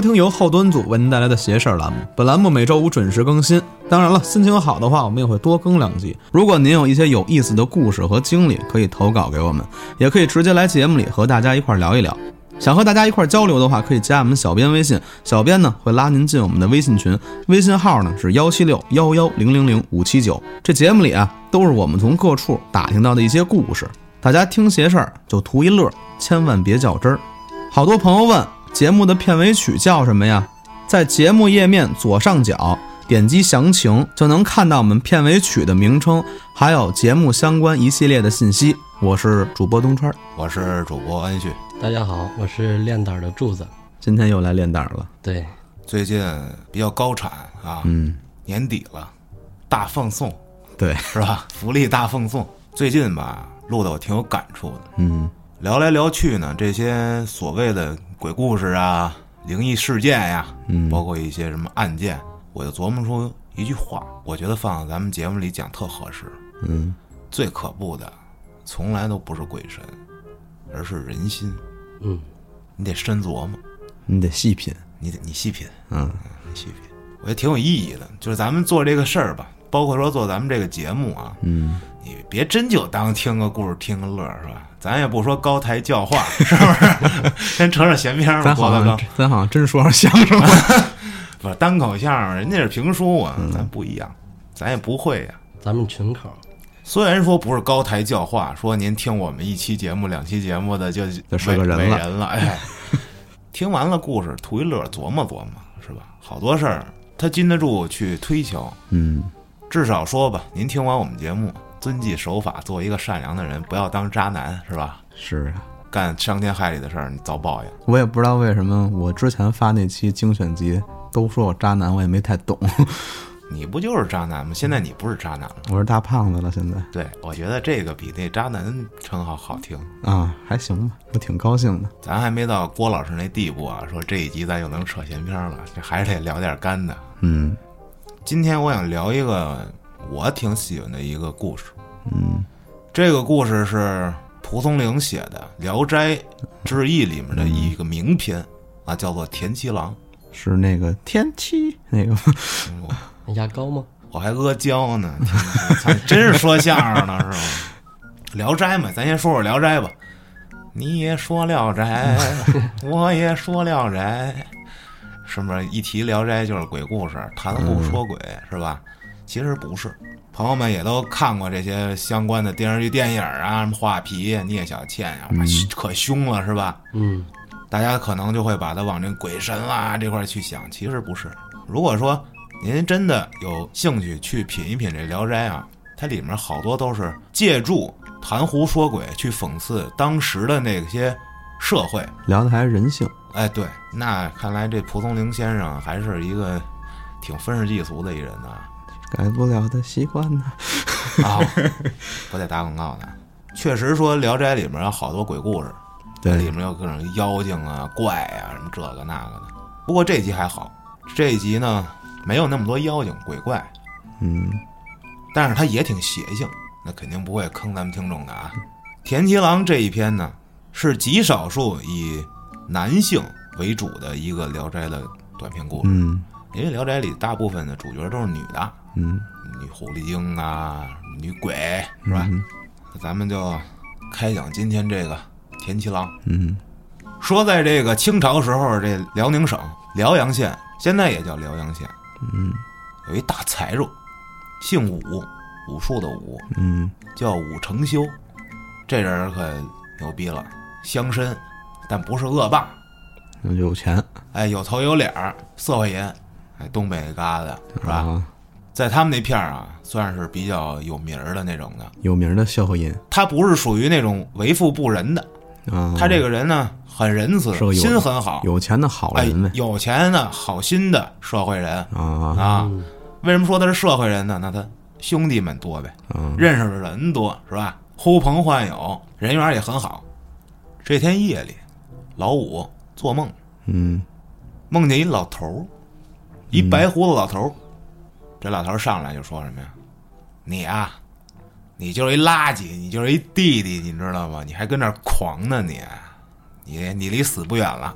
收听由后端组为您带来的邪事儿栏目。本栏目每周五准时更新。当然了，心情好的话，我们也会多更两集。如果您有一些有意思的故事和经历，可以投稿给我们，也可以直接来节目里和大家一块聊一聊。想和大家一块交流的话，可以加我们小编微信，小编呢会拉您进我们的微信群，微信号呢是幺七六幺幺零零零五七九。这节目里啊，都是我们从各处打听到的一些故事，大家听邪事儿就图一乐，千万别较真儿。好多朋友问节目的片尾曲叫什么呀？在节目页面左上角点击详情，就能看到我们片尾曲的名称，还有节目相关一系列的信息。我是主播东川，我是主播安旭。大家好，我是练胆的柱子。今天又来练胆了。对，最近比较高产啊，嗯，年底了，大放送对，是吧？福利大放送。最近吧，录的我挺有感触的。嗯聊来聊去呢，这些所谓的鬼故事啊、灵异事件呀，嗯包括一些什么案件，我就琢磨出一句话，我觉得放在咱们节目里讲特合适。嗯最可怖的，从来都不是鬼神，而是人心。嗯，你得深琢磨，你得细品。你得你细品，嗯你细品，我觉得挺有意义的。就是咱们做这个事儿吧，包括说做咱们这个节目啊，嗯，你别真就当听个故事听个乐儿是吧？咱也不说高台教化，是不是？先扯扯闲篇儿吧，咱好像郭德纲咱好像真说上相声了。不是单口相声，人家是评书啊，嗯咱不一样，咱也不会呀、咱们群口虽然说不是高台教化，说您听我们一期节目、两期节目的就就是个人了伟人了，哎，听完了故事图一乐，琢磨琢磨，是吧？好多事儿他禁得住去推敲，嗯至少说吧，您听完我们节目，遵纪守法，做一个善良的人，不要当渣男，是吧？是啊，干伤天害理的事儿，你遭报应。我也不知道为什么我之前发那期精选集都说我渣男，我也没太懂。你不就是渣男吗？现在你不是渣男了。我是大胖子了，现在对，我觉得这个比那渣男称号好听。啊还行吧，我挺高兴的。咱还没到郭老师那地步啊，说这一集咱又能扯闲篇了，这还是得聊点干的。嗯今天我想聊一个我挺喜欢的一个故事，嗯这个故事是蒲松龄写的《聊斋志异》里面的一个名篇啊，叫做《田七郎》。是那个田七那个吗嗯牙膏吗？我还阿胶呢，天哪操真是说相声呢是吗？聊斋嘛，咱先说说聊斋吧。你也说聊斋，我也说聊斋，是不是一提聊斋就是鬼故事，谈不说鬼、是吧？其实不是，朋友们也都看过这些相关的电视剧、电影啊，什么画皮、聂小倩呀、哇可凶了是吧？嗯，大家可能就会把它往这鬼神啦这块儿去想，其实不是。如果说您真的有兴趣去品一品这《聊斋》啊，它里面好多都是借助谈胡说鬼去讽刺当时的那些社会。聊的还是人性。哎，对，那看来这蒲松龄先生还是一个挺愤世嫉俗的一人呐。改不了的习惯呢。啊，我在打广告呢。确实说《聊斋》里面有好多鬼故事，对里面有各种妖精啊、怪啊，什么这个那个的。不过这集还好，这一集呢没有那么多妖精鬼怪，嗯但是它也挺邪性，那肯定不会坑咱们听众的啊。田七郎这一篇呢，是极少数以男性为主的一个《聊斋》的短篇故事，嗯因为《聊斋》里大部分的主角都是女的，嗯。女狐狸精啊、女鬼是吧？咱们就开讲今天这个田七郎。嗯。说在这个清朝时候，这辽宁省辽阳县，现在也叫辽阳县，嗯。有一大财主，姓武，武术的武，嗯。叫武承修。这人可牛逼了，乡绅，但不是恶霸，嗯，有钱。哎，有头有脸儿，社会人，哎，东北那旮瘩是吧？啊，在他们那片儿啊，算是比较有名儿的那种的。有名的笑话音他不是属于那种为富不仁的，啊。他这个人呢很仁慈是个，有心很好，有钱的好哎人呗，有钱的好心的社会人啊为什么说他是社会人呢？那他兄弟们多呗，啊认识的人多是吧？呼朋唤友，人缘也很好。这天夜里，老五做梦，嗯梦见一老头儿，一白胡子老头儿。这老头上来就说什么呀？你啊，你就是一垃圾，你就是一弟弟，你知道吗？你还跟那儿狂呢你，你你离死不远了。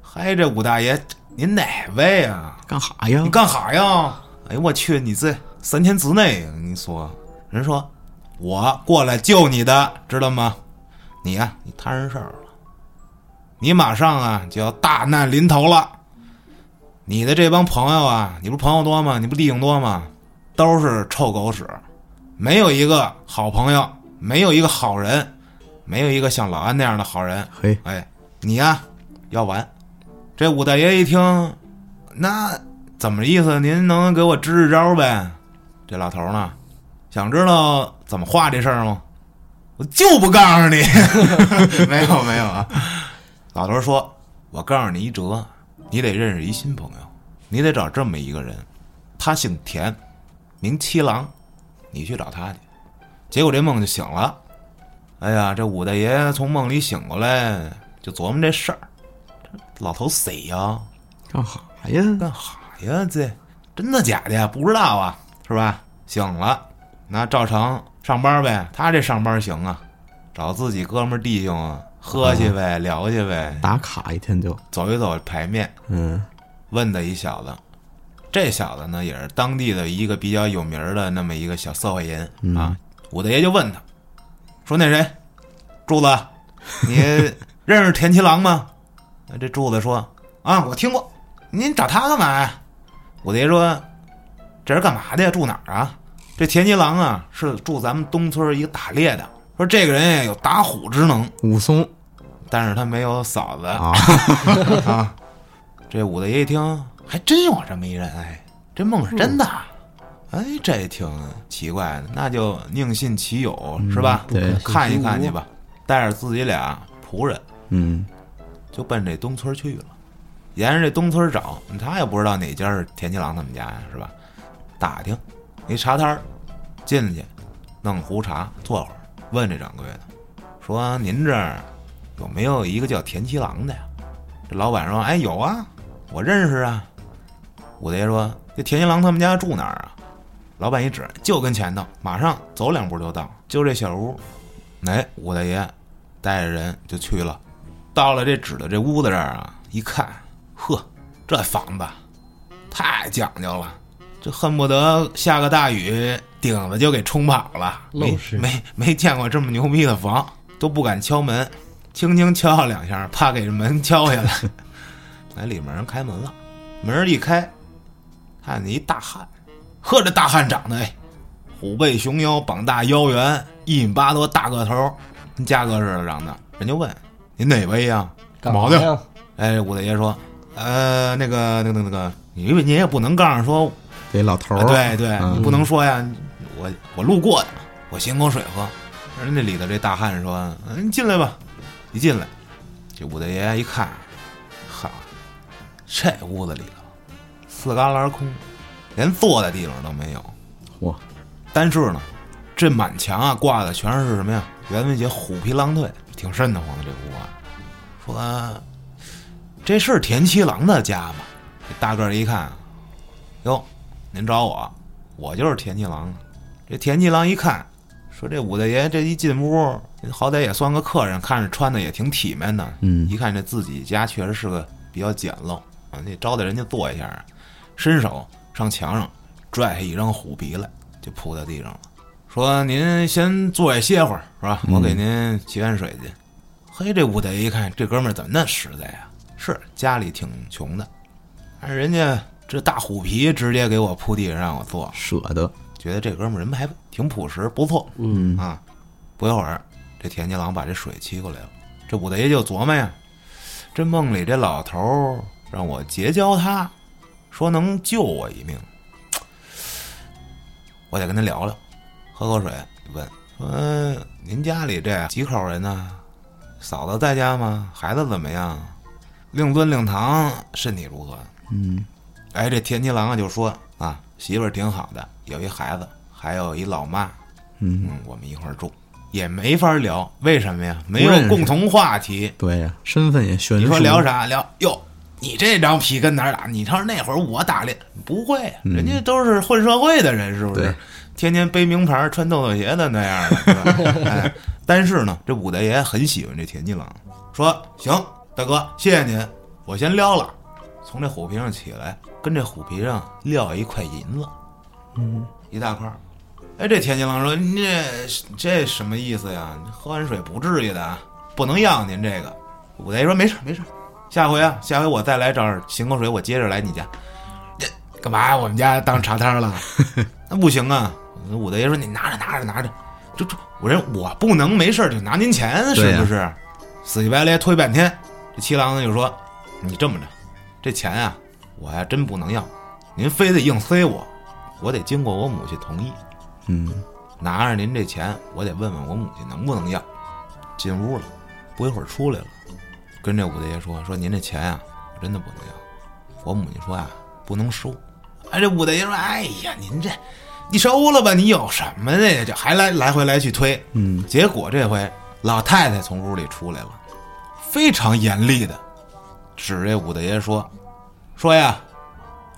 嗨，这武大爷，您哪位啊？干哈呀你？干哈呀？哎呦我去，你这三天之内，你说，人说我过来救你的，知道吗？你呀、你摊上事儿了，你马上啊就要大难临头了。你的这帮朋友啊，你不是朋友多吗？你不弟兄多吗？都是臭狗屎，没有一个好朋友，没有一个好人，没有一个像老安那样的好人。嘿，哎，你呀要完。这武大爷一听，那怎么意思？您能给我支支招呗？这老头儿呢，想知道怎么画这事儿吗？我就不告诉你，没有没有啊。老头儿说：“我告诉你一辙，你得认识一新朋友，你得找这么一个人，他姓田，名七郎，你去找他去。”结果这梦就醒了。哎呀，这武大爷从梦里醒过来，就琢磨这事儿。这老头谁呀？干哈呀？干哈呀？这真的假的呀？不知道啊，是吧？醒了，那照常上班呗。他这上班行啊，找自己哥们弟兄啊，喝去呗，聊去呗，打卡一天就，走一走排面。嗯，问的一小子，这小子呢也是当地的一个比较有名的那么一个小社会人、啊。武大爷就问他，说那谁，柱子，你认识田七郎吗？啊这柱子说啊，我听过。您找他干嘛呀？武大爷说，这是干嘛的呀？住哪儿啊？这田七郎啊，是住咱们东村一个打猎的。说这个人呀有打虎之能，武松但是他没有嫂子。啊，啊，这武大爷一听，还真有这么一人，哎，这梦是真的，哎，这挺奇怪的，那就宁信其有，是吧？对看一看去吧，带着自己俩仆人嗯，就奔这东村去了，沿着这东村找，他也不知道哪家是田七郎他们家呀，是吧？打听一茶摊儿，进去弄壶茶坐会儿，问这掌柜的说：“您这儿有没有一个叫田七郎的呀？”这老板说：“哎，有啊，我认识啊。”武大爷说：“这田七郎他们家住哪儿啊？”老板一指，就跟前头，马上走两步就到，就这小屋。哎，武大爷带着人就去了。到了这指的这屋子这儿啊，一看，呵，这房子太讲究了，这恨不得下个大雨，顶子就给冲跑了。没没没见过这么牛逼的房，都不敢敲门，轻轻敲两下，怕给这门敲下来。哎，里面人开门了，门一开，看见一大汉，呵，这大汉长得哎，虎背熊腰，膀大腰圆，一米八多大个头，跟嘉哥似的长得。人就问您哪位呀？干嘛的？哎，武大爷说，呃，那个那个那个，因为您也不能告诉说，给老头儿、啊对对，嗯你不能说呀，我我路过的，我寻口水喝。人家里头这大汉说，嗯，你进来吧。一进来，这武大爷一看，哈，这屋子里头四旮旯空，连坐的地方都没有。嚯，但是呢，这满墙啊挂的全是什么呀？袁文杰虎皮狼腿，挺瘆得慌的这屋啊。说这是田七郎的家吗？这大个儿一看，哟，您找我，我就是田七郎。这田七郎一看，说这武大爷这一进屋，好歹也算个客人，看着穿的也挺体面的。嗯一看这自己家确实是个比较简陋啊，那招待人家坐一下，伸手上墙上拽下一张虎皮来，就铺在地上了。说您先坐下歇会儿，是吧？我给您沏碗水去。嘿，这武大爷一看，这哥们儿怎么那实在呀？是家里挺穷的，但是人家这大虎皮直接给我铺地上让我坐，舍得，觉得这哥们儿人还挺朴实，不错。嗯啊，不一会儿，这田七郎把这水沏过来了。这武大爷就琢磨呀，这梦里这老头儿让我结交他，说能救我一命，我得跟他聊聊。喝口水，问说：“您家里这几口人呢？嫂子在家吗？孩子怎么样？令尊、令堂身体如何？”嗯，哎，这田七郎啊就说啊，媳妇儿挺好的，有一孩子，还有一老妈，嗯，嗯，我们一块儿住，也没法聊，为什么呀？没有共同话题。对呀，身份也悬殊。你说聊？啥？聊哟，你这张皮跟哪儿打？你瞧那会儿我打猎不会，人家都是混社会的人，是不是对？天天背名牌、穿豆豆鞋的那样的，是吧？哎，但是呢，这武大爷很喜欢这田七郎，说行，大哥，谢谢您，我先撩了，从这虎皮上起来，跟这虎皮上撂一块银子，嗯，一大块儿。哎，这天津郎说：“你这这什么意思呀？喝完水不至于的，不能要您这个。”武大爷说：“没事没事，下回啊，下回我再来这儿行口水，我接着来你家。这干嘛呀？我们家当茶摊了？那不行啊！”武大爷说：“你拿着拿着拿着，这这我人我不能没事就拿您钱，是不是？”死乞白赖推半天，这七郎呢就说：“你这么着，这钱啊，我还真不能要，您非得硬塞我，我得经过我母亲同意。嗯，拿着您这钱，我得问问我母亲能不能要。”进屋了，不一会儿出来了，跟这武大爷说：“说您这钱啊，我真的不能要。”我母亲说啊，不能收。哎，这武大爷说：“哎呀，您这，你收了吧，你有什么的呀？这还来来回来去推。”嗯，结果这回老太太从屋里出来了，非常严厉的指这武大爷说：“说呀，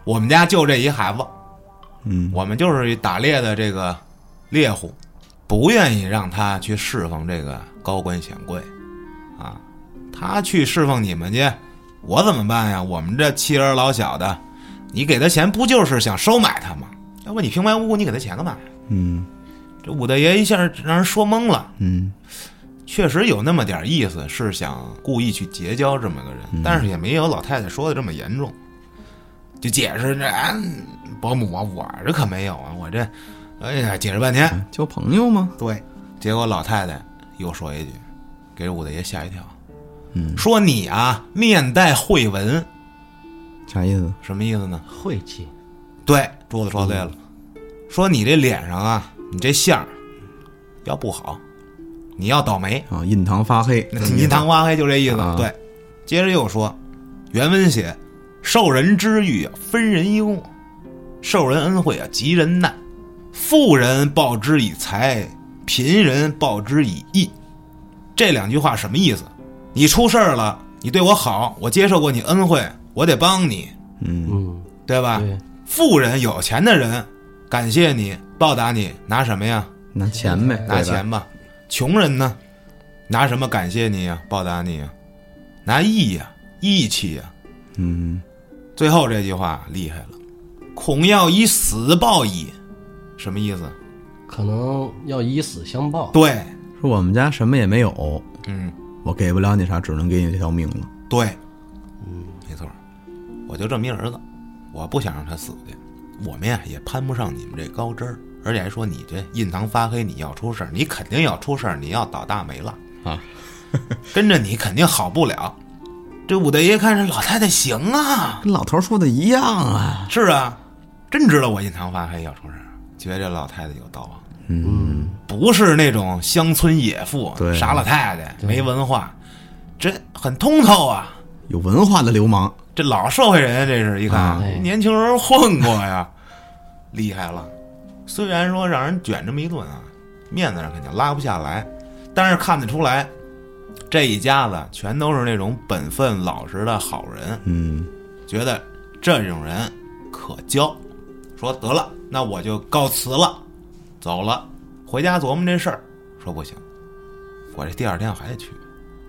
我们家就这一孩子，嗯，我们就是一打猎的这个猎户，不愿意让他去侍奉这个高官显贵，啊，他去侍奉你们去，我怎么办呀？我们这妻儿老小的，你给他钱不就是想收买他吗？要不你平白无故你给他钱干嘛呀？嗯，这武大爷一下让人说懵了。嗯，确实有那么点意思，是想故意去结交这么个人，但是也没有老太太说的这么严重。就解释这、哎伯母啊，我这可没有啊，我这，哎呀，解释半天，交朋友吗？对，结果老太太又说一句，给武大爷吓一跳，嗯，说你啊面带慧纹，啥意思？什么意思呢？晦气，对，桌子说对了，说你这脸上啊，你这相要不好，你要倒霉，啊，印堂发黑，印堂发黑就这意思。啊对，接着又说，原文写：受人之欲啊，分人忧；受人恩惠啊，急人难。富人报之以财，贫人报之以义。这两句话什么意思？你出事儿了，你对我好，我接受过你恩惠，我得帮你，嗯，嗯，对吧？对，富人有钱的人，感谢你，报答你，拿什么呀？拿钱呗，拿钱吧。穷人呢，拿什么感谢你呀、报答你呀、拿义呀、义气呀、嗯，最后这句话厉害了，恐要以死报矣，什么意思？可能要以死相报。对，说我们家什么也没有，嗯，我给不了你啥，只能给你这条命了。对，嗯，没错，我就这么一儿子，我不想让他死去。我们呀也攀不上你们这高枝儿，而且还说你这印堂发黑，你要出事儿，你肯定要出事儿，你要倒大霉了啊，跟着你肯定好不了。这武大爷看这老太太行啊，跟老头说的一样啊。是啊，真知道我印堂发黑要出事儿，觉得这老太太有道啊，嗯，不是那种乡村野妇，对傻老太太，没文化，这很通透啊。有文化的流氓。这老社会人，这是一看、啊年轻人混过呀，厉害了。虽然说让人卷这么一顿啊，面子上肯定拉不下来，但是看得出来，这一家子全都是那种本分老实的好人，嗯，觉得这种人可交。说得了，那我就告辞了，走了，回家琢磨这事儿。说不行，我这第二天我还得去，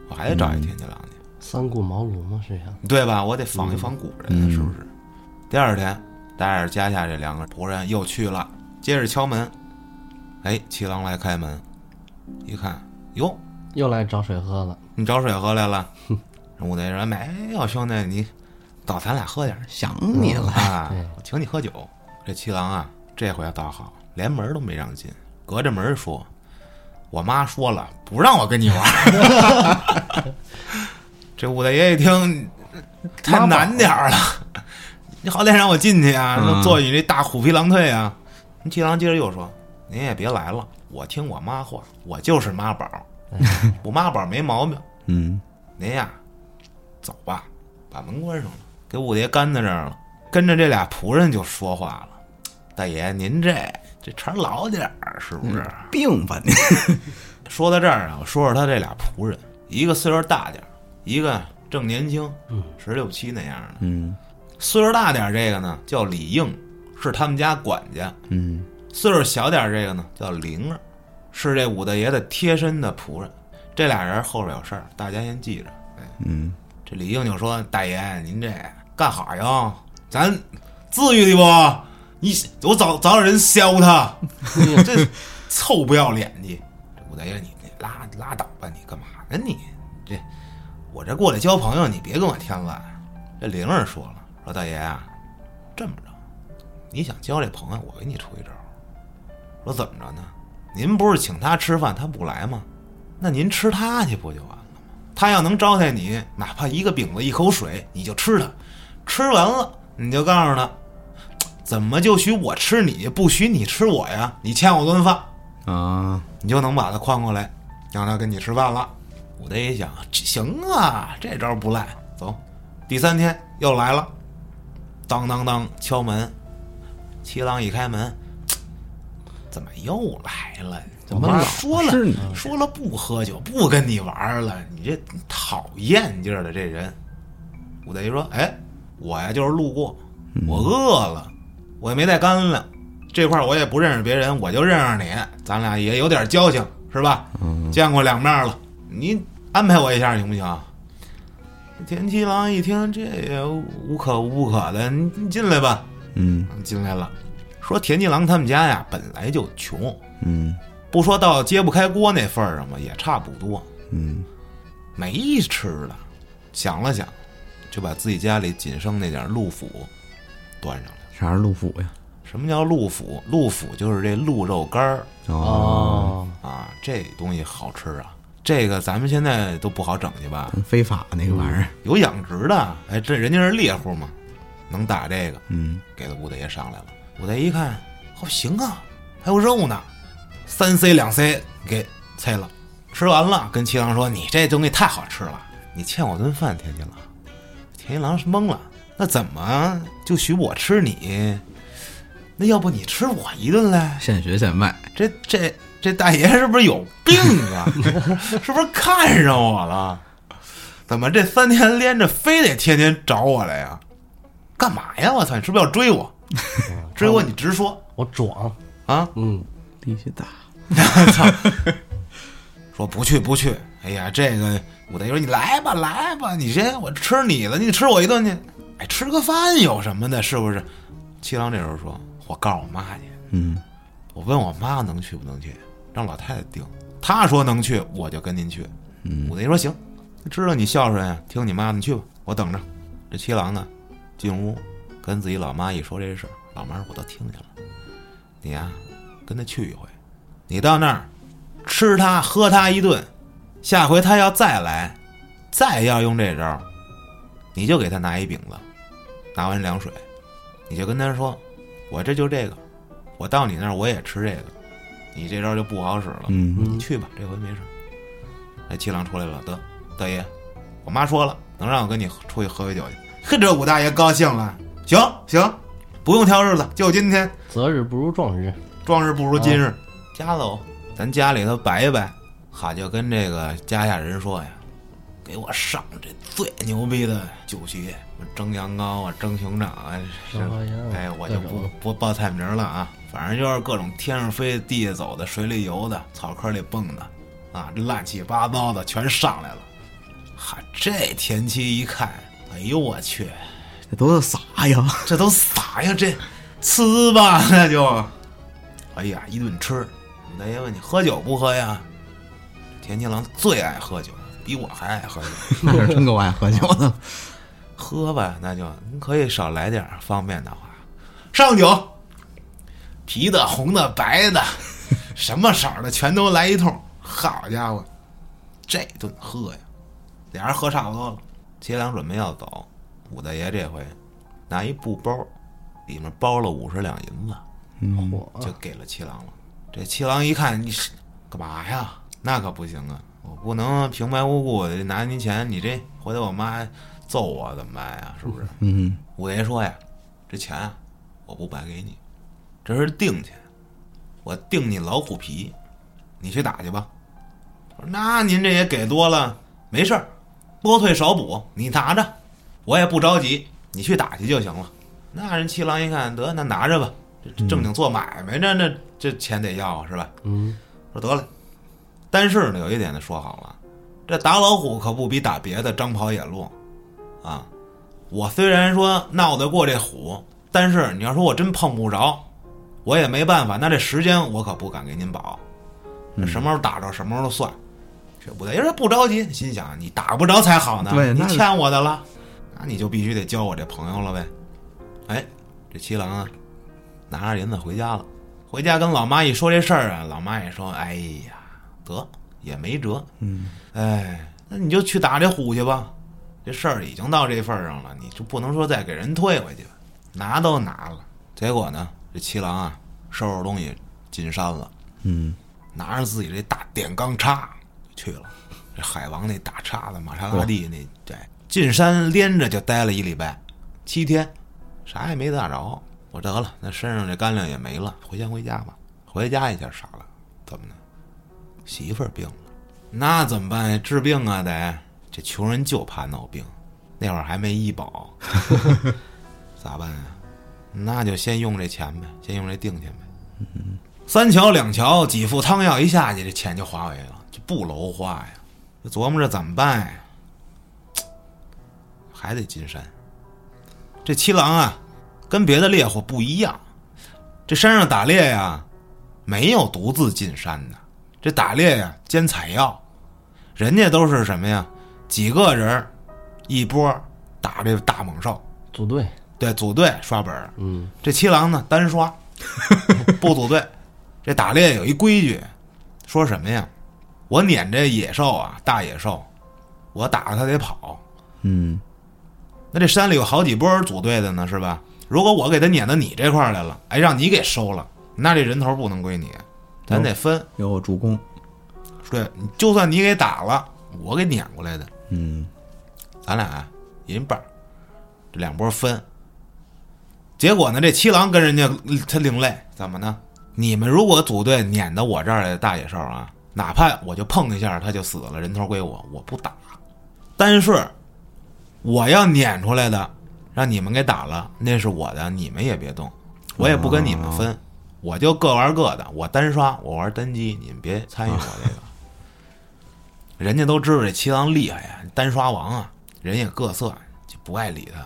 我还得找一天津郎去。三顾茅庐嘛，实际上，对吧？我得访一访古人，嗯是不是？第二天，带着家下这两个仆人又去了，接着敲门。哎，七郎来开门，一看，哟，又来找水喝了。你找水喝来了？武大爷说：“没有，兄弟，你找咱俩喝点想你了。啊，我请你喝酒。”这七郎啊，这回倒好，连门都没让进，隔着门说：“我妈说了，不让我跟你玩。”这武大爷一听，太难点儿了，你好歹让我进去啊，嗯坐你这大虎皮狼腿啊！那七郎接着又说：“您也别来了，我听我妈话，我就是妈宝，我妈宝没毛病。嗯，您呀，走吧，把门关上了，给五爷干在这儿了。跟着这俩仆人就说话了：“大爷，您这这茬老点儿，是不是？”病吧您。说到这儿啊，我说说他这俩仆人，一个岁数大点儿，一个正年轻，十六七那样的。嗯岁数大点儿这个呢叫李应，是他们家管家；嗯岁数小点儿这个呢叫灵儿，是这武大爷的贴身的仆人。这俩人后边有事儿，大家先记着。哎，嗯，这李应就说：“大爷，您这干哈呀？咱至于的不？你我找找人削他，这臭不要脸的！这武大爷，你你拉拉倒吧，你干嘛呢你？这我这过来交朋友，你别跟我添乱。”这灵儿说了：“说大爷啊，这么着，你想交这朋友，我给你出一招。说怎么着呢？您不是请他吃饭，他不来吗？那您吃他去不就完了吗？他要能招待你，哪怕一个饼子一口水，你就吃他。吃完了，你就告诉他，怎么就许我吃你，不许你吃我呀？你欠我顿饭，啊，你就能把他诓过来，让他跟你吃饭了。武德一想，行啊，这招不赖。走，第三天又来了，当当当敲门，七郎一开门，怎么又来了？怎么说了说了不喝酒，不跟你玩了，你这讨厌劲儿的这人。武大爷说：“哎，我呀就是路过，我饿了，我也没带干粮，这块儿我也不认识别人，我就认识你，咱俩也有点交情，是吧？见过两面了，你安排我一下行不行？”田七郎一听，这也无可无不可的，你你进来吧。嗯进来了，说田七郎他们家呀本来就穷，嗯不说到揭不开锅那份儿上吧，也差不多，嗯没吃的。想了想，就把自己家里仅剩那点鹿脯端上来了。啥是鹿脯呀？什么叫鹿脯？鹿脯就是这鹿肉干儿哦，啊，这东西好吃啊。这个咱们现在都不好整去吧？非法那个玩意儿。有养殖的，哎，这人家是猎户嘛，能打这个，嗯给了武大爷上来了。武大爷一看，哦，行啊，还有肉呢，三塞两塞给菜了。吃完了，跟七郎说：“你这东西太好吃了，你欠我顿饭。”田七郎，田七郎是懵了，那怎么就许我吃你？那要不你吃我一顿嘞？现学现卖。这这这大爷是不是有病啊？是不是看上我了？怎么这三天连着非得天天找我来呀？干嘛呀？我操！你是不是要追我？追我你直说我壮，啊！嗯，力气大。操说不去不去。哎呀，这个武大爷说你来吧来吧，你先我吃你的，你吃我一顿去。哎，吃个饭有什么的？是不是？七郎这时候说：“我告诉我妈去。”嗯我问我妈能去不能去，让老太太定。她说能去，我就跟您去。嗯武大爷说行，知道你孝顺呀，听你妈的，你去吧，我等着。这七郎呢，进屋跟自己老妈一说这事儿，老妈说我都听见了。你呀，跟他去一回，你到那儿吃他喝他一顿，下回他要再来，再要用这招，你就给他拿一饼子，拿完凉水，你就跟他说，我这就这个，我到你那儿我也吃这个，你这招就不好使了。嗯你去吧，这回没事。哎，七郎出来了，得大爷，我妈说了，能让我跟你出去喝杯酒去。呵，这武大爷高兴了，行行，不用挑日子，就今天，择日不如撞日，撞日不如今日，家走，咱家里头摆一摆。哈，就跟这个家下人说呀，给我上这最牛逼的酒席，蒸羊羔啊，蒸熊掌啊，哎，我就不不报菜名了啊，反正就是各种天上飞、地下走的、水里游的、草坑里蹦的，啊，这乱七八糟的全上来了。哈，这田七一看，哎呦我去，这都是啥呀？这都啥呀？这吃吧，那就，哎呀，一顿吃。武大爷问你喝酒不喝呀？田七郎最爱喝酒，比我还爱喝酒。那是真够爱喝酒的。喝吧，那就您可以少来点儿，方便的话，上酒，啤的、红的、白的，什么色儿的全都来一通。好家伙，这顿喝呀，俩人喝差不多了，七郎准备要走，武大爷这回拿一布包，里面包了五十两银子，嗯嚯，就给了七郎了。这七郎一看，你是干嘛呀？那可不行啊！我不能平白无故的拿您钱，你这回头我妈揍我怎么办呀？是不是？嗯五爷说呀，这钱啊，我不白给你，这是定钱，我定你老虎皮，你去打去吧。我说那您这也给多了，没事儿，多退少补，你拿着，我也不着急，你去打去就行了。那人七郎一看，得那拿着吧，这正经做买卖呢，那这钱得要啊，是吧？嗯，说得了，但是呢，有一点呢说好了，这打老虎可不比打别的张跑野路，啊，我虽然说闹得过这虎，但是你要说我真碰不着，我也没办法。那这时间我可不敢给您保，那什么时候打着什么时候算。这武大爷说不着急，心想你打不着才好呢，你欠我的了，那你就必须得交我这朋友了呗。哎，这七郎啊，拿着银子回家了。回家跟老妈一说这事儿啊，老妈也说：“哎呀，得也没辙，嗯，哎，那你就去打这虎去吧。这事儿已经到这份儿上了，你就不能说再给人退回去吧？拿都拿了。结果呢，这七郎啊，收拾东西进山了，嗯，拿着自己这大电钢叉去了。这海王那大叉子，玛莎拉蒂那对进山连着就待了一礼拜，七天，啥也没打着。我得了，那身上这干粮也没了，回先回家吧。回家一下傻了，怎么呢？媳妇儿病了，那怎么办呀？治病啊，得这穷人就怕闹病，那会儿还没医保，咋办啊？那就先用这钱呗，先用这定钱呗。三桥两桥几副汤药一下去，这钱就花没了，这不楼花呀！就琢磨着怎么办呀？还得进山。这七郎啊，跟别的猎户不一样，这山上打猎呀，没有独自进山的。这打猎呀，兼采药，人家都是什么呀？几个人一波打这大猛兽，组队，对，组队刷本。嗯，这七郎呢单刷，不组队。这打猎有一规矩，说什么呀？我撵这野兽啊，大野兽，我打着它得跑。嗯，那这山里有好几波组队的呢，是吧？如果我给他撵到你这块儿来了，哎，让你给收了，那这人头不能归你，咱得分。有我助攻。对，就算你给打了，我给撵过来的，嗯，咱俩啊一人半儿，这两波分。结果呢，这七郎跟人家他另类，怎么呢？你们如果组队撵到我这儿来的大野兽啊，哪怕我就碰一下他就死了，人头归我，我不打。但是我要撵出来的，让你们给打了，那是我的，你们也别动，我也不跟你们分，我就各玩各的，我单刷，我玩单机，你们别参与我这个。人家都知道这七郎厉害呀，单刷王啊，人也各色，就不爱理他，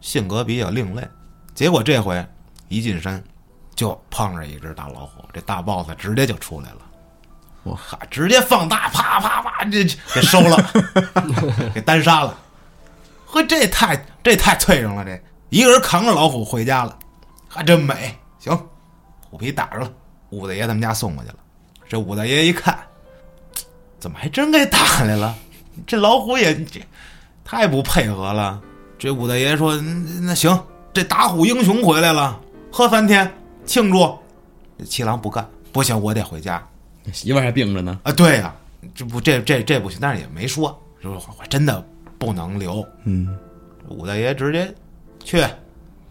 性格比较另类。结果这回一进山，就碰着一只大老虎，这大 boss 直接就出来了，哇哈，直接放大，啪啪啪，这这给收了，给单杀了。呵，这太这太脆弱了，这一个人扛着老虎回家了，还真美。行，虎皮打着了，武大爷他们家送过去了。这武大爷一看，怎么还真给打来了？这老虎也这太不配合了。这武大爷说：“嗯那行，这打虎英雄回来了，喝三天庆祝。”这七郎不干，不行，我得回家媳妇儿还病着呢。啊！对呀、这不这这这不行，但是也没说，说我真的不能留。嗯，武大爷直接去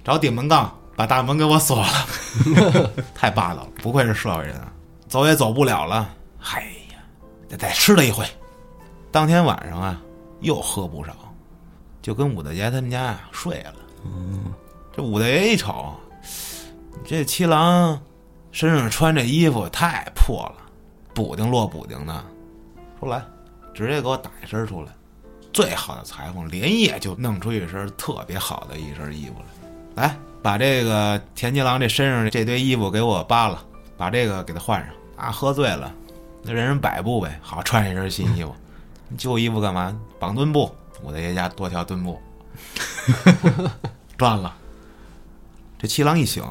找顶门杠，把大门给我锁了，太霸道了，不愧是社会人啊！走也走不了了，嗨呀，得再吃他一回。当天晚上啊，又喝不少，就跟武大爷他们家啊睡了。嗯这武大爷一瞅，这七郎身上穿这衣服太破了，补丁落补丁的，出来，直接给我打一身出来。最好的裁缝连夜就弄出一身特别好的一身衣服来，来把这个田七郎这身上这堆衣服给我扒了，把这个给他换上。啊，喝醉了，那人人摆布呗，好穿一身新衣服。旧衣服干嘛？绑墩布，我在爷家多条墩布，赚了。这七郎一醒，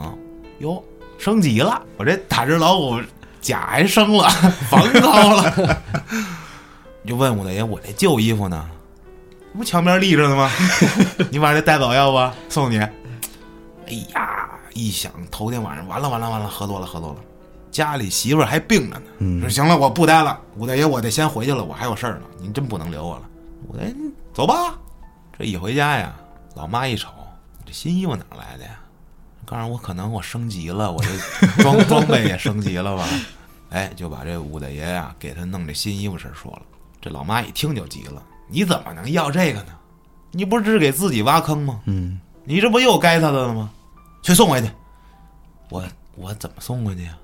哟，升级了，我这打只老虎甲还升了，房 高了。你就问武大爷：“我这旧衣服呢？不墙边立着呢吗？你把这带走要不？送你。”哎呀，一想头天晚上完了完了完了，喝多了喝多了，家里媳妇儿还病着呢。嗯说行了，我不待了，武大爷，我得先回去了，我还有事儿呢，您真不能留我了。武大爷，走吧。这一回家呀，老妈一瞅，这新衣服哪来的呀？告诉我可能我升级了，我这装 装备也升级了吧？哎，就把这武大爷呀给他弄这新衣服事儿说了。这老妈一听就急了：“你怎么能要这个呢？你不是给自己挖坑吗？嗯，你这不又该他的了吗？去送回去。我我怎么送回去呀、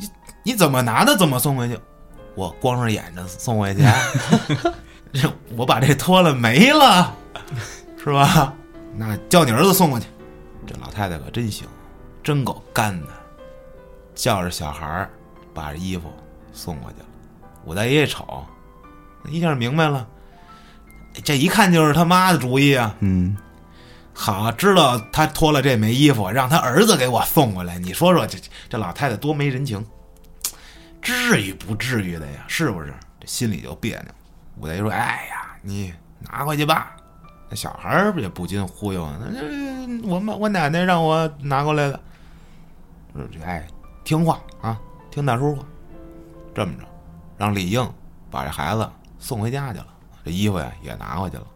你你怎么拿的？怎么送回去？我光着眼睛送回去？这我把这脱了没了。是吧？那叫你儿子送过去。这老太太可真行，真够干的，叫着小孩儿把这衣服送过去了。武大爷一瞅，一下明白了，这一看就是他妈的主意啊！嗯，好，知道他脱了这枚衣服，让他儿子给我送过来。你说说，这这老太太多没人情，至于不至于的呀？是不是？这心里就别扭。武大爷说：“哎呀，你拿回去吧。”那小孩儿也不禁忽悠：“那这我妈我奶奶让我拿过来的。”说：“这哎，听话啊，听大叔话。”这么着，让李应把这孩子送回家去了。这衣服呀也拿回去了。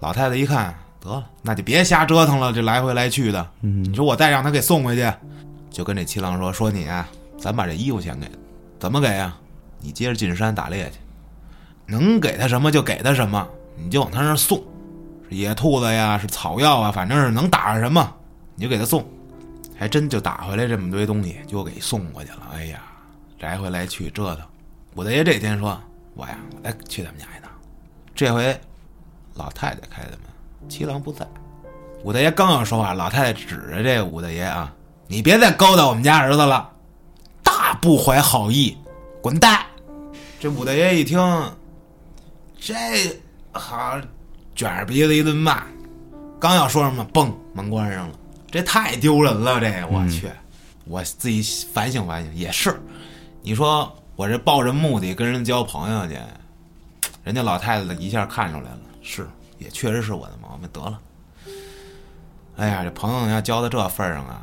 老太太一看，得了，那就别瞎折腾了，这来回来去的。嗯你说我再让他给送回去，就跟这七郎说：“说你啊，咱把这衣服先给，怎么给呀？你接着进山打猎去，能给他什么就给他什么，你就往他那儿送，野兔子呀，是草药啊，反正是能打上什么，你就给他送。还真就打回来这么堆东西，就给送过去了。哎呀，来回来去折腾。武大爷这天说：“我呀，我再去他们家一趟。”这回老太太开的门，七郎不在。武大爷刚要说话，老太太指着这武大爷啊：“你别再勾搭我们家儿子了，大不怀好意，滚蛋！”这武大爷一听，这好卷着鼻子一顿骂，刚要说什么，嘣，门关上了。这太丢人了，这我去！我自己反省反省，也是。你说我这抱着目的跟人交朋友去，人家老太太一下看出来了，是，也确实是我的毛病。得了，哎呀，这朋友要交到这份上啊，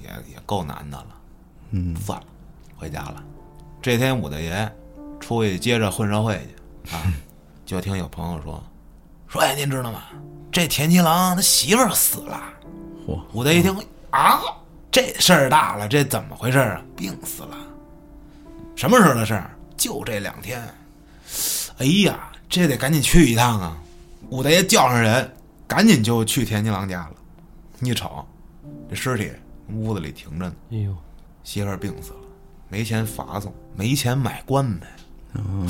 也也够难的了。嗯，算了，回家了。这天武大爷出去接着混社会去啊，就听有朋友说说，哎，您知道吗？这田七郎他媳妇儿死了。嚯，武大爷一听啊，这事儿大了，这怎么回事啊？病死了。什么时候的事儿？就这两天。哎呀，这得赶紧去一趟啊！武大爷叫上人，赶紧就去田七郎家了。一瞅，这尸体屋子里停着呢。哎呦，媳妇儿病死了，没钱发送，没钱买棺材，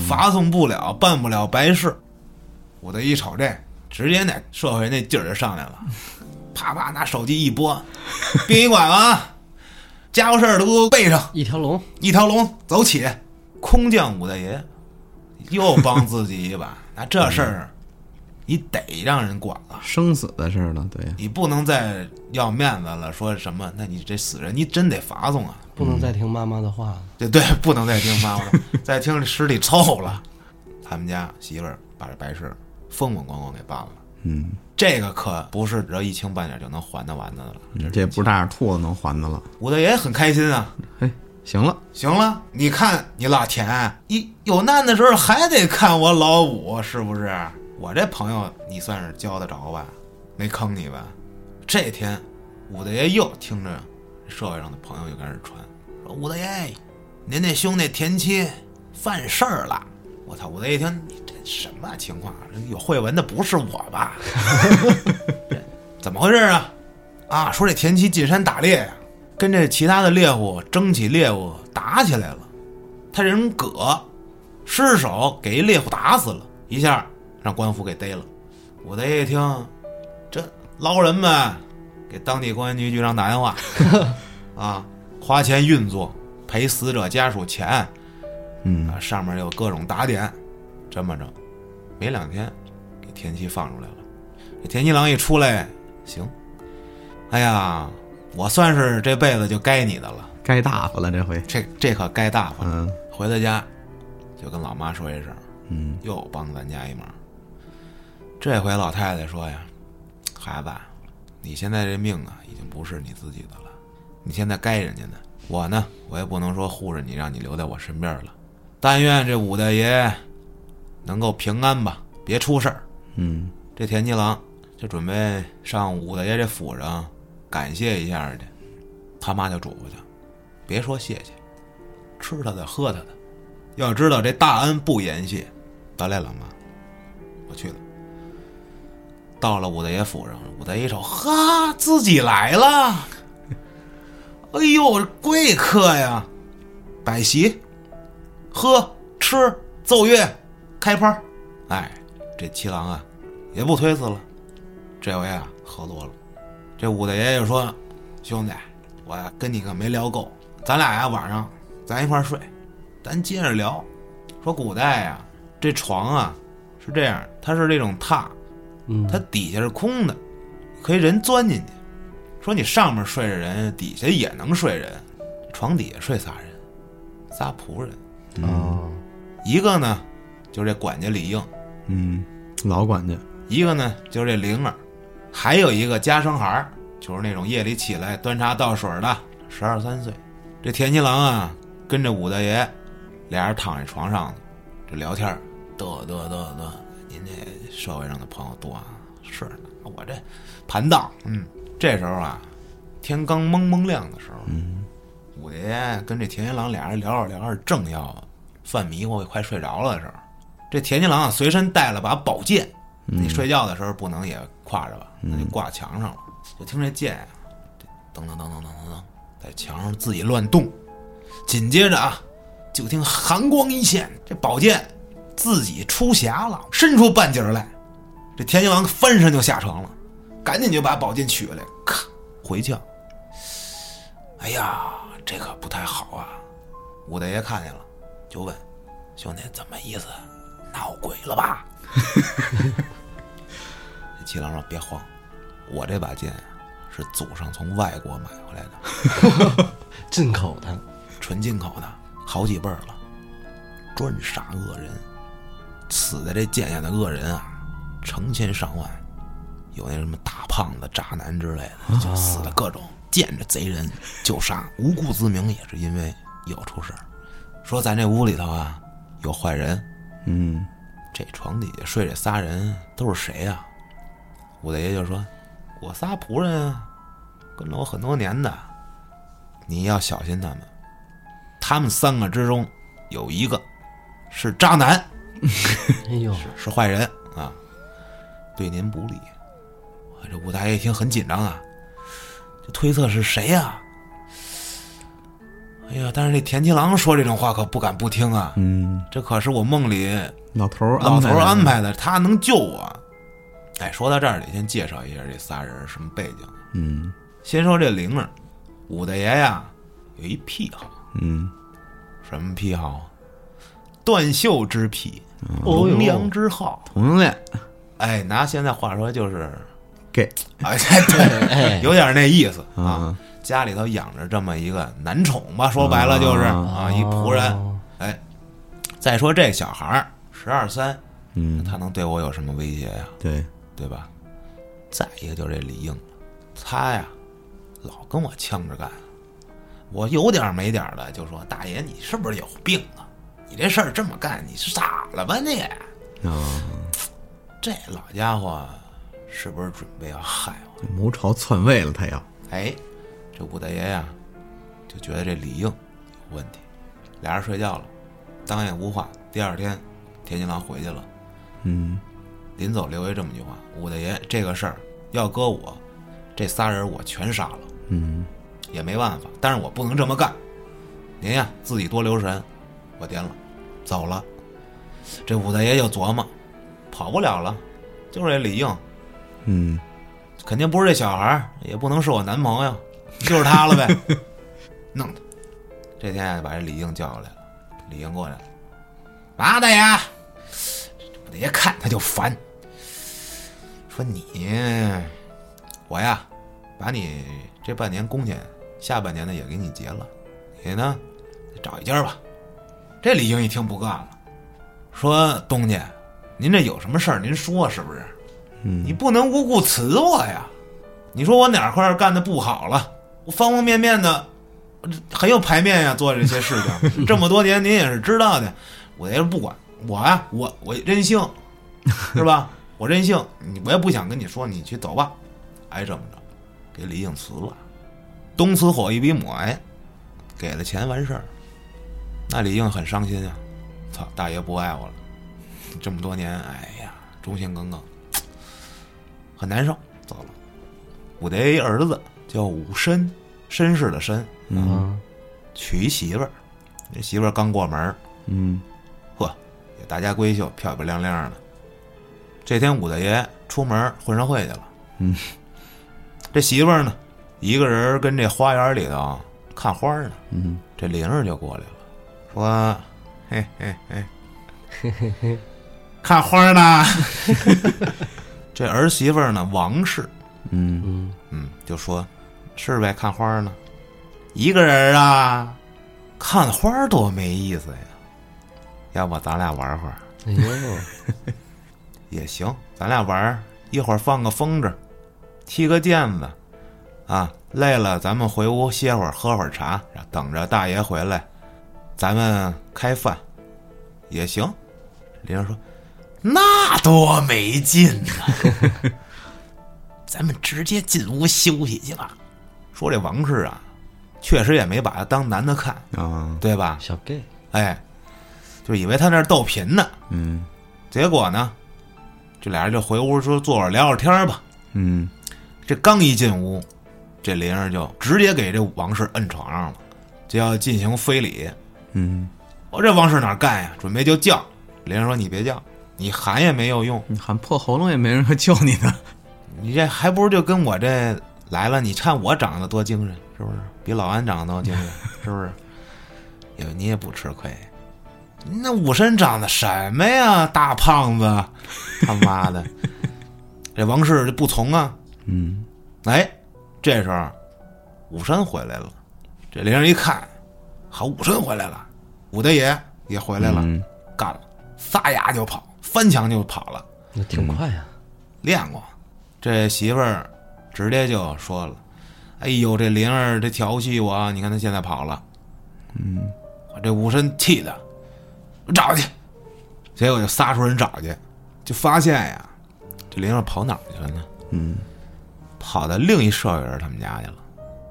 发送不了，办不了白事。武大一瞅这，直接那社会那劲儿就上来了，啪啪拿手机一拨，殡仪馆啊，家伙事儿都给我备上，一条龙，一条龙走起。空降武大爷又帮自己一把，那这事儿你得让人管了。生死的事儿了，对，你不能再要面子了，说什么？那你这死人，你真得罚送啊！不能再听妈妈的话了。对对，不能再听妈妈的，再听这尸体臭了。他们家媳妇儿把这白事风风光光给办了，嗯，这个可不是这一清半点就能还得完的了。这不是大眼兔子能还的了。武大爷很开心啊。嘿，行了，行了，你看你老田，一有难的时候还得看我老五，是不是？我这朋友你算是交得着吧？没坑你吧？这天，武大爷又听着社会上的朋友就开始传，说武大爷，您那兄弟田七犯事儿了。我操！武大爷一听，什么情况？有会文的不是我吧？这怎么回事啊？啊，说这田七进山打猎呀、跟这其他的猎户争起猎物打起来了，他人葛失手给一猎户打死了，一下让官府给逮了。武大爷一听，这捞人呗，给当地公安局局长打电话，啊，花钱运作，赔死者家属钱，嗯啊，上面有各种打点，这么着，没两天，给田七放出来了。这田七郎一出来，行，哎呀，我算是这辈子就该你的了，该大发了这回。这这可该大发了。嗯回到家，就跟老妈说一声，嗯，又帮咱家一忙。这回老太太说呀：“孩子，你现在这命啊，已经不是你自己的了，你现在该人家的。我呢，我也不能说护着你，让你留在我身边了。但愿这武大爷能够平安吧，别出事儿。”嗯，这田七郎就准备上武大爷这府上感谢一下去，他妈就嘱咐他，别说谢谢，吃他的喝他的，要知道这大恩不言谢。得嘞，老妈，我去了。到了武大爷府上，武大爷一瞅，哈，自己来了，哎呦，贵客呀，摆席，喝吃奏乐，开趴儿，哎，这七郎啊，也不推辞了，这回啊喝多了，这武大爷就说：“兄弟，我呀跟你可没聊够，咱俩呀晚上咱一块儿睡，咱接着聊。说古代呀，这床啊是这样，它是这种榻，嗯，它底下是空的，可以人钻进去。说你上面睡着人，底下也能睡人，床底下睡仨人，仨仆人，啊，一个呢就是这管家李应，嗯，老管家，一个呢就是这灵儿，还有一个家生孩儿，就是那种夜里起来端茶倒水的，十二三岁。这田七郎啊，跟着武大爷，俩人躺在床上呢，这聊天儿，嘚嘚嘚嘚，您这社会上的朋友多啊？是呢，我这盘道，嗯，这时候啊，天刚蒙蒙亮的时候，嗯，武大爷跟这田七郎俩人聊着聊着，正要犯迷糊，快睡着了的时候，这田七郎啊随身带了把宝剑，你睡觉的时候不能也挎着吧？那就挂墙上了。就听这剑呀、这噔噔噔噔噔噔噔，在墙上自己乱动。紧接着啊，就听寒光一现，这宝剑自己出匣了，伸出半截来。这田七郎翻身就下床了，赶紧就把宝剑取下来，咔回鞘。哎呀，这可不太好啊！武大爷看见了，就问兄弟怎么意思？闹鬼了吧？这七郎说：“别慌，我这把剑呀、是祖上从外国买回来的，进口的，纯进口的，好几辈儿了，专杀恶人。死在这剑下的恶人啊，成千上万，有那什么大胖子、渣男之类的，就死的各种，见着贼人就杀，无故自明也是因为有出事儿。说咱这屋里头啊有坏人，嗯，这床底下睡这仨人都是谁呀、武大爷就说：“我仨仆人啊，跟了我很多年的，你要小心他们。他们三个之中有一个是渣男，哎呦，是坏人啊，对您不利。”我这武大爷一听很紧张啊，就推测是谁呀、哎呀，但是这田七郎说这种话可不敢不听啊，嗯，这可是我梦里老头儿老头儿安排的，他能救我。哎，说到这儿，得先介绍一下这仨人什么背景。嗯。先说这灵儿，武大爷呀有一癖好，嗯，什么癖好？断袖之癖，龙阳之好。同性恋。哎，拿现在话说就是，gay 哎，对，哎，有点那意思啊。啊，家里头养着这么一个男宠吧，说白了就是啊啊，一仆人。哦哎，再说这小孩儿十二三，嗯，他能对我有什么威胁呀？对，对吧？再一个就是这李应，他呀，老跟我呛着干。我有点没点的就说：“大爷，你是不是有病啊？你这事儿这么干，你是傻了吧你？啊，这老家伙是不是准备要害我？谋朝篡位了，他要，哎，这武大爷呀，就觉得这李应有问题，俩人睡觉了，当夜无话。第二天，田金郎回去了，嗯临走留下这么句话：武大爷，这个事儿要搁我，这仨人我全杀了。”嗯也没办法，但是我不能这么干。您呀，自己多留神。我颠了，走了。这武大爷就琢磨，跑不了了，就是这李应，嗯，肯定不是这小孩儿，也不能是我男朋友，就是他了呗。弄他！这天呀，把这李应叫过来了。李应过来了，嘛的呀？这武大爷看他就烦，说你，我呀，把你这半年工钱，下半年的也给你结了，你呢，找一家吧。这李应一听不干了，说东家，您这有什么事儿您说是不是？嗯你不能无故辞我呀！你说我哪块儿干的不好了？我方方面面的很有排面呀，做这些事情 这么多年，您也是知道的。我也是不管我呀，我我任性，是吧？我任性，你我也不想跟你说，你去走吧。哎，这么着，给李应辞了，东辞火一笔抹，哎，给了钱完事儿。那李应很伤心啊，操，大爷不爱我了，这么多年，哎呀，忠心耿耿。很难受，走了。我的一儿子叫武绅，绅士的绅，嗯啊，娶一媳妇儿。这媳妇儿刚过门儿，嗯嚯，也大家闺秀，漂漂亮亮的。这天武大爷出门混社会去了，嗯，这媳妇儿呢，一个人跟这花园里头看花呢。嗯，这灵儿就过来了，说：“嘿嘿嘿，嘿嘿 嘿看花呢。”这儿媳妇儿呢，王氏，嗯嗯，嗯，就说：“是呗，看花呢，一个人啊，看花多没意思呀。要不咱俩玩会儿哎呦，也行，咱俩玩儿，一会儿放个风筝，踢个毽子，啊，累了咱们回屋歇会儿，喝会儿茶，等着大爷回来，咱们开饭，也行。”林儿说：“那多没劲呐！咱们直接进屋休息去吧。”说这王氏啊，确实也没把他当男的看，啊，对吧？小 gay，哎，就以为他那儿逗贫呢。嗯结果呢，这俩人就回屋说坐会儿聊会儿天吧。嗯这刚一进屋，这林儿就直接给这王氏摁床上了，就要进行非礼。嗯，我这王氏哪干呀？准备就叫。林儿说：“你别叫，你喊也没有用，你喊破喉咙也没人会救你的。你这还不如就跟我这来了。你看我长得多精神，是不是？比老安长得多精神，是不是？因为你也不吃亏。那武神长得什么呀？大胖子，他妈的！这王氏就不从啊。嗯哎，这时候武神回来了。这林儿一看，好，武神回来了，武大爷也回来了，嗯干了，撒丫就跑，翻墙就跑了。那挺快呀，练过。这媳妇儿直接就说了：“哎呦，这灵儿这调戏我，你看他现在跑了。”嗯，我这武神气的，我找去。结果就撒出人找去，就发现呀，这灵儿跑哪儿去了呢？嗯，跑到另一舍友人他们家去了。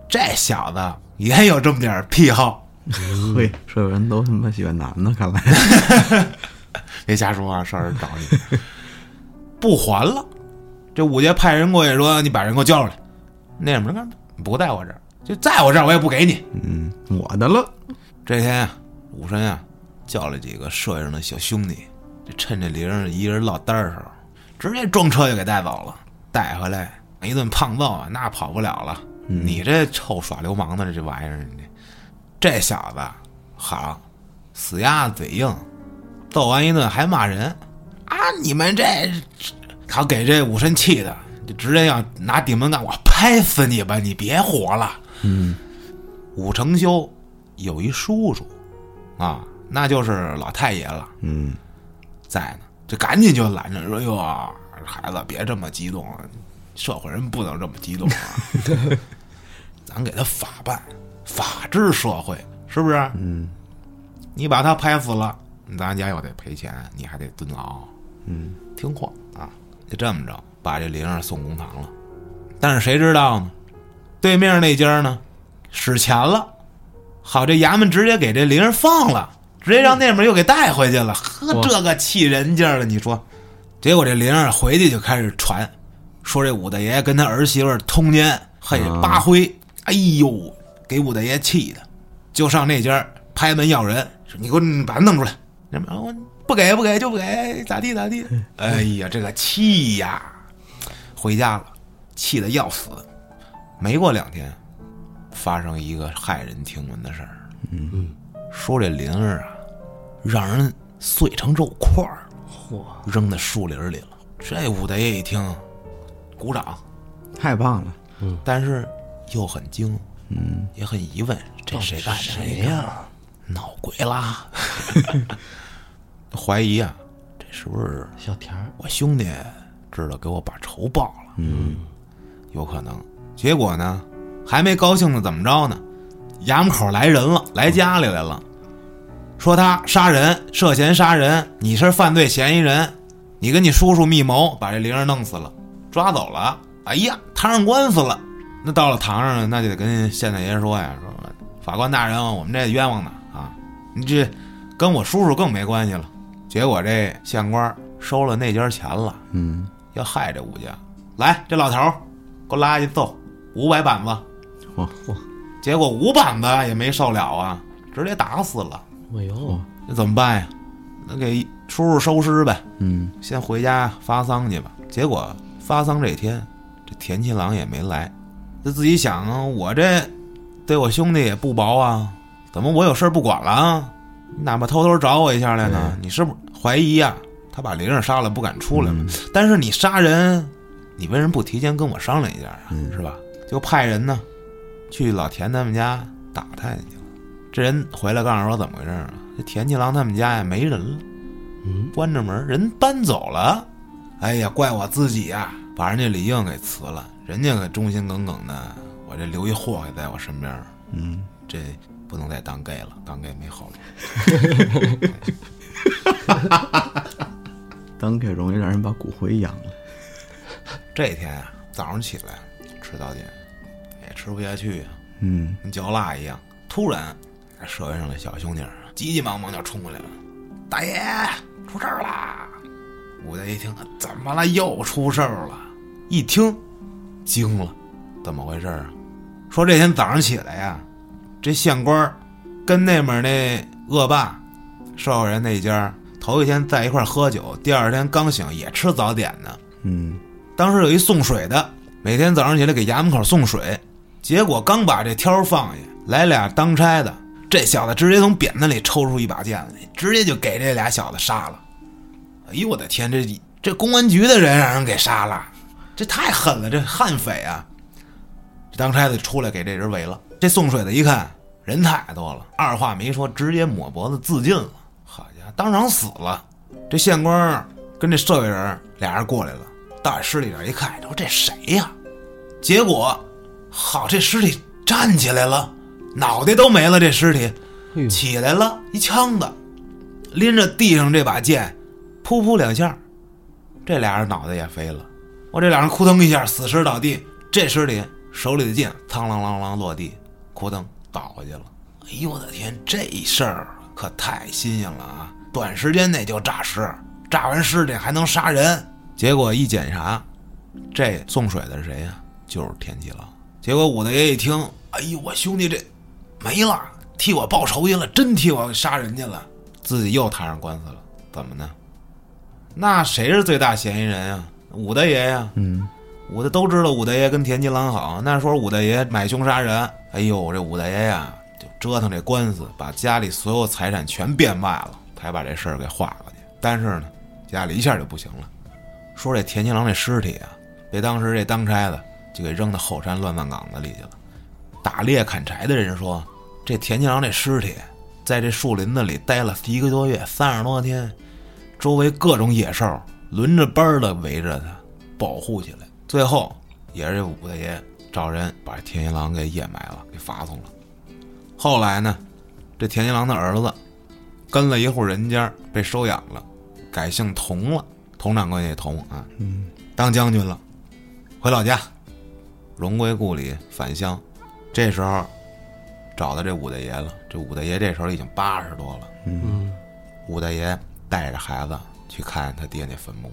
这小子也有这么点儿癖好，嘿，舍友人都他妈喜欢男的，看来。别瞎说啊！舍友人找你，不还了。这五爷派人过去说：“你把人给我叫出来。”那什么干不在我这儿，就在我这儿，我也不给你。嗯，我的了。这天啊，武神啊叫了几个社会上的小兄弟，就趁这灵儿一人落单儿的时候，直接装车就给带走了。带回来一顿胖揍啊，那跑不了了。你这臭耍流氓的这玩意儿，你这小子好，死鸭子嘴硬，揍完一顿还骂人啊！你们这，他给这武神气的，就直接要拿顶门杠，我拍死你吧！你别活了。嗯武承修有一叔叔啊，那就是老太爷了，嗯在呢，就赶紧就拦着说：“哟，孩子别这么激动啊，社会人不能这么激动啊，咱给他法办，法治社会是不是？嗯你把他拍死了，咱家又得赔钱，你还得蹲牢，嗯听话啊！就这么着把这灵儿送公堂了。但是谁知道呢？对面那家呢，使钱了，好这衙门直接给这灵儿放了，直接让那边又给带回去了。呵，这个气人劲儿的，你说？结果这灵儿回去就开始传，说这武大爷跟他儿媳妇儿通奸，嘿啊扒灰，哎呦，给武大爷气的，就上那家拍门要人，说你给我把他弄出来。那么我不给不给就不给，咋地咋地。哎呀，这个气呀！回家了，气得要死。没过两天，发生一个骇人听闻的事儿。嗯说这灵儿啊，让人碎成肉块儿，嚯，扔在树林里了。这武大爷一听，鼓掌，太棒了。嗯但是又很惊，嗯也很疑问：这谁干的？谁呀？闹鬼啦！怀疑啊，这是不是小田儿，我兄弟知道给我把仇报了？嗯有可能。结果呢，还没高兴呢怎么着呢？衙门口来人了，来家里来了，说他杀人，涉嫌杀人，你是犯罪嫌疑人，你跟你叔叔密谋把这灵儿弄死了，抓走了。哎呀，摊上官司了。那到了堂上，那就得跟县太爷说呀，说法官大人，我们这冤枉的啊，你这跟我叔叔更没关系了。结果这县官收了那家钱了。嗯，要害这武家。来，这老头儿，给我拉去揍五百板子。嚯嚯，结果五板子也没受了啊，直接打死了。哎呦，那怎么办呀？那给叔叔收尸呗，嗯先回家发丧去吧。结果发丧这天，这田七郎也没来。他自己想啊，我这对我兄弟也不薄啊，怎么我有事儿不管了啊？你哪怕偷偷找我一下来呢？你是不是怀疑呀、他把灵儿杀了不敢出来嘛？但是你杀人，你为什么不提前跟我商量一下啊？是吧？就派人呢去老田他们家打探去了。这人回来告诉我怎么回事啊？这田七郎他们家呀没人了，嗯，关着门，人搬走了。哎呀，怪我自己呀、把人家李应给辞了，人家可忠心耿耿的，我这留一祸害在我身边，嗯，这不能再当 gay 了，当 gay 没好处。当 K 容易让人把骨灰扬了。这天啊，早上起来吃早点，也吃不下去呀、嗯，跟嚼蜡一样。突然，社会上的小兄弟儿急急忙忙就冲过来了：“大爷，出事儿啦！”武大爷一听，怎么了？又出事儿了！一听，惊了，怎么回事儿啊？说这天早上起来呀，这县官儿跟那边那恶霸受害人那家头一天在一块儿喝酒，第二天刚醒也吃早点呢。嗯，当时有一送水的，每天早上起来给衙门口送水，结果刚把这挑放下，来俩当差的，这小子直接从扁担里抽出一把剑来，直接就给这俩小子杀了。哎呦我的天，这这公安局的人让人给杀了，这太狠了，这悍匪啊！这当差的出来给这人围了，这送水的一看人太多了，二话没说，直接抹脖子自尽了。好家伙，当场死了。这县官跟这社会人俩人过来了，到这尸体这儿一看，说这谁呀？结果，好，这尸体站起来了，脑袋都没了，这尸体起来了，一枪子，拎着地上这把剑，噗噗两下，这俩人脑袋也飞了。我这俩人扑腾一下死尸倒地，这尸体手里的剑苍啷啷啷落地，扑腾倒回去了。哎呦我的天，这事儿可太新鲜了啊！短时间内就诈尸，诈完尸体还能杀人。结果一检查，这送水的是谁呀、就是田七郎。结果武大爷一听，哎呦，我兄弟这没了，替我报仇去了，真替我杀人去了，自己又摊上官司了。怎么呢？那谁是最大嫌疑人呀、武大爷呀、嗯，武大都知道武大爷跟田七郎好，那时候武大爷买凶杀人，哎呦，这武大爷呀就折腾这官司，把家里所有财产全变卖了，才把这事儿给化过去。但是呢，家里一下就不行了，说这田七郎这尸体啊，被当时这当差的就给扔到后山乱葬岗子里去了。打猎砍柴的人说，这田七郎这尸体在这树林子里待了一个多月，三十多天，周围各种野兽轮着班的围着他，保护起来。最后也是这武大爷找人把田一郎给掩埋了，给发送了。后来呢，这田一郎的儿子跟了一户人家，被收养了，改姓童了，佟掌柜那童啊，嗯，当将军了，回老家，荣归故里，返乡。这时候找到这武大爷了，这武大爷这时候已经八十多了。嗯，武大爷带着孩子去看他爹那坟墓，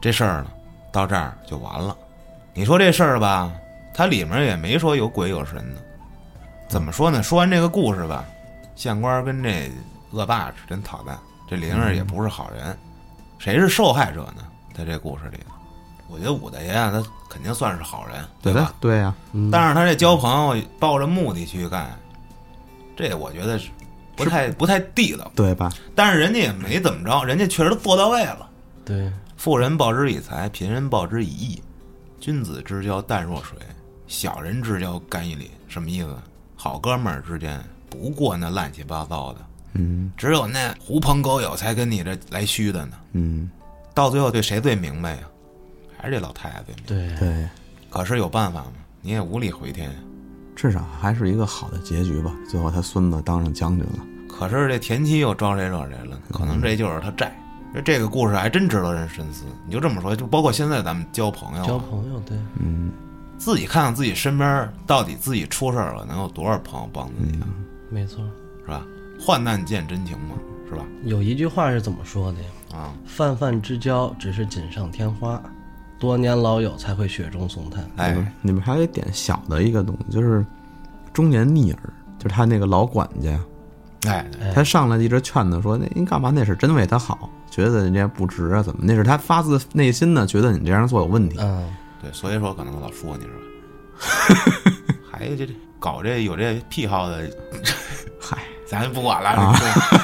这事儿呢，到这儿就完了。你说这事儿吧，它里面也没说有鬼有神的，怎么说呢？说完这个故事吧，县官跟这恶霸是真讨蛋，这灵儿也不是好人，谁是受害者呢？在这故事里，我觉得武大爷啊，他肯定算是好人，对吧？对呀、嗯但是他这交朋友抱着目的去干，这我觉得是不太不太地道。对吧？但是人家也没怎么着，人家确实做到位了。对，富人报之以财，贫人报之以义。君子之交淡若水，小人之交干一礼。什么意思？好哥们儿之间不过那乱七八糟的，嗯只有那狐朋狗友才跟你这来虚的呢。嗯，到最后对谁最明白呀？还是这老太太最明白。对，对，可是有办法吗？你也无力回天。至少还是一个好的结局吧。最后他孙子当上将军了。可是这田七又招谁惹谁了？可能这就是他债。这这个故事还真值得人深思。你就这么说，就包括现在咱们交朋友啊，交朋友，对，嗯自己看看自己身边到底自己出事儿了，能有多少朋友帮自己啊？没错。是吧？患难见真情嘛，是吧？有一句话是怎么说的呀？啊，泛泛之交只是锦上添花，多年老友才会雪中送炭。哎你们还有一点小的一个东西，就是忠言逆耳，就是他那个老管家，哎，哎他上来一直劝他说：“那您干嘛？那是真为他好，觉得人家不值啊，怎么？那是他发自内心的觉得你这样做有问题。嗯，对，所以说可能老说你是吧？还有这搞这有这癖好的，嗨，咱就不管了。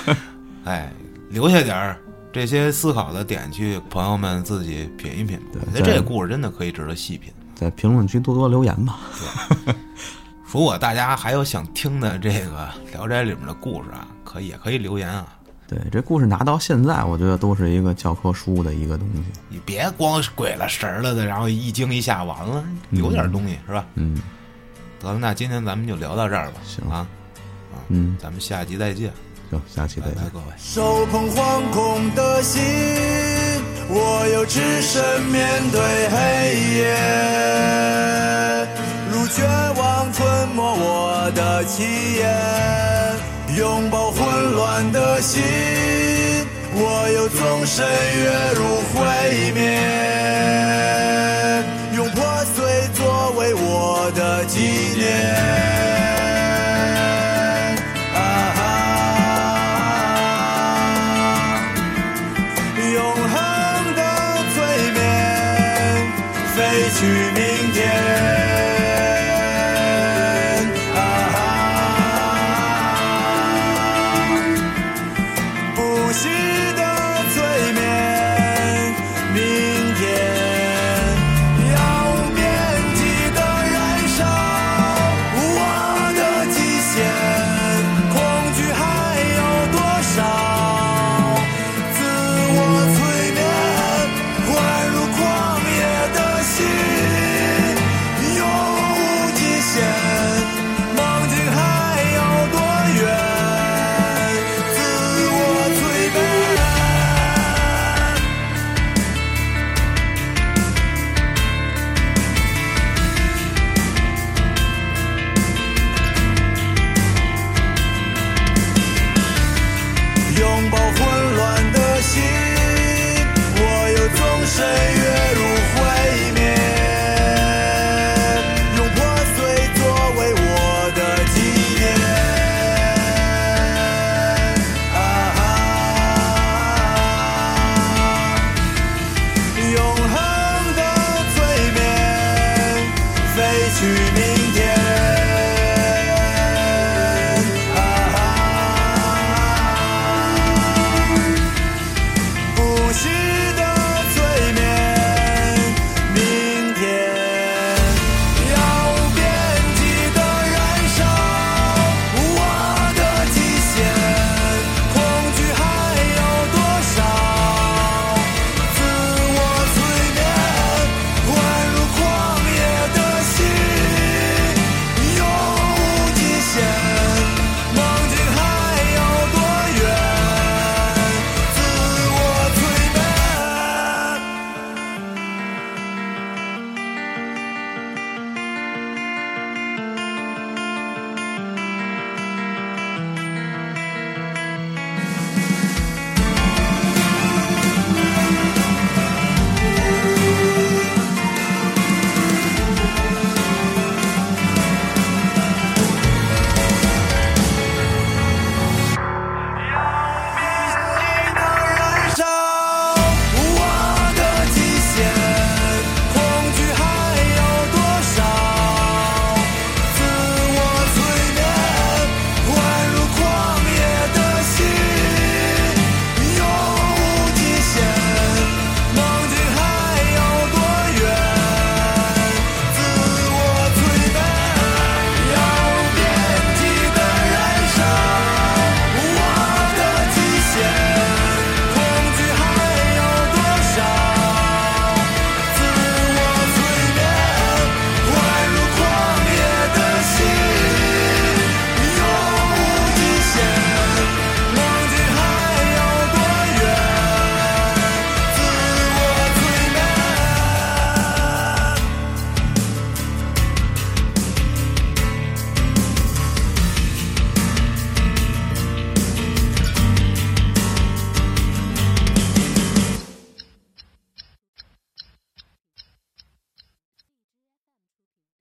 对哎，留下点儿这些思考的点去，朋友们自己品一品。对我觉得这个故事真的可以值得细品。在评论区多多留言吧。对如果大家还有想听的这个《聊斋》里面的故事啊，可以也可以留言啊。对，这故事拿到现在，我觉得都是一个教科书的一个东西。你别光鬼了神儿了的，然后一惊一吓完了，有点东西、是吧？嗯得了，那今天咱们就聊到这儿吧。行啊，啊，嗯，咱们下集再见，行，下期再见拜拜，。各位。手捧惶恐的心，我又只身面对黑夜，如绝望吞没我的气焰，拥抱混乱的心，我又纵身跃入毁灭，用破碎作为我的纪念。